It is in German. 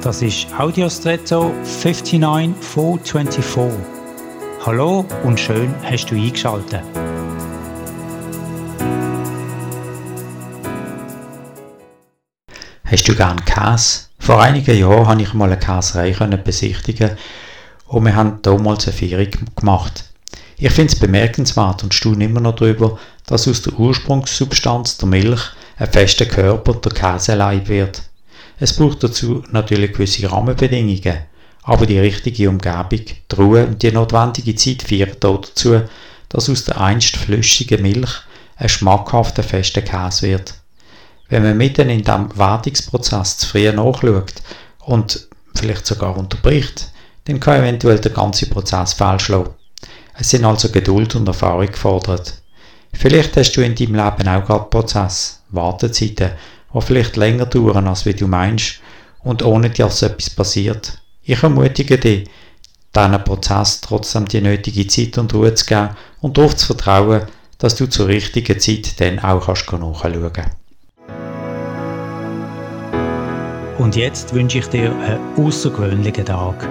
Das ist Audiostretto 59424. Hallo und schön hast du eingeschaltet. Hast du gern Käse? Vor einigen Jahren konnte ich mal eine Käserei besichtigen und wir haben damals eine Feierung gemacht. Ich finde es bemerkenswert und staune immer noch darüber, dass aus der Ursprungssubstanz der Milch ein fester Körper der Käseleib wird. Es braucht dazu natürlich gewisse Rahmenbedingungen, aber die richtige Umgebung, die Ruhe und die notwendige Zeit führen dazu, dass aus der einst flüssigen Milch ein schmackhafter fester Käse wird. Wenn man mitten in diesem Wartungsprozess zu früh nachschaut und vielleicht sogar unterbricht, dann kann eventuell der ganze Prozess fehlschlagen. Es sind also Geduld und Erfahrung gefordert. Vielleicht hast du in deinem Leben auch gerade Prozess, Wartezeiten, die vielleicht länger dauern, als wie du meinst und ohne dass etwas passiert. Ich ermutige dich, diesen Prozess trotzdem die nötige Zeit und Ruhe zu geben und darauf zu vertrauen, dass du zur richtigen Zeit dann auch nachschauen kannst. Und jetzt wünsche ich dir einen außergewöhnlichen Tag.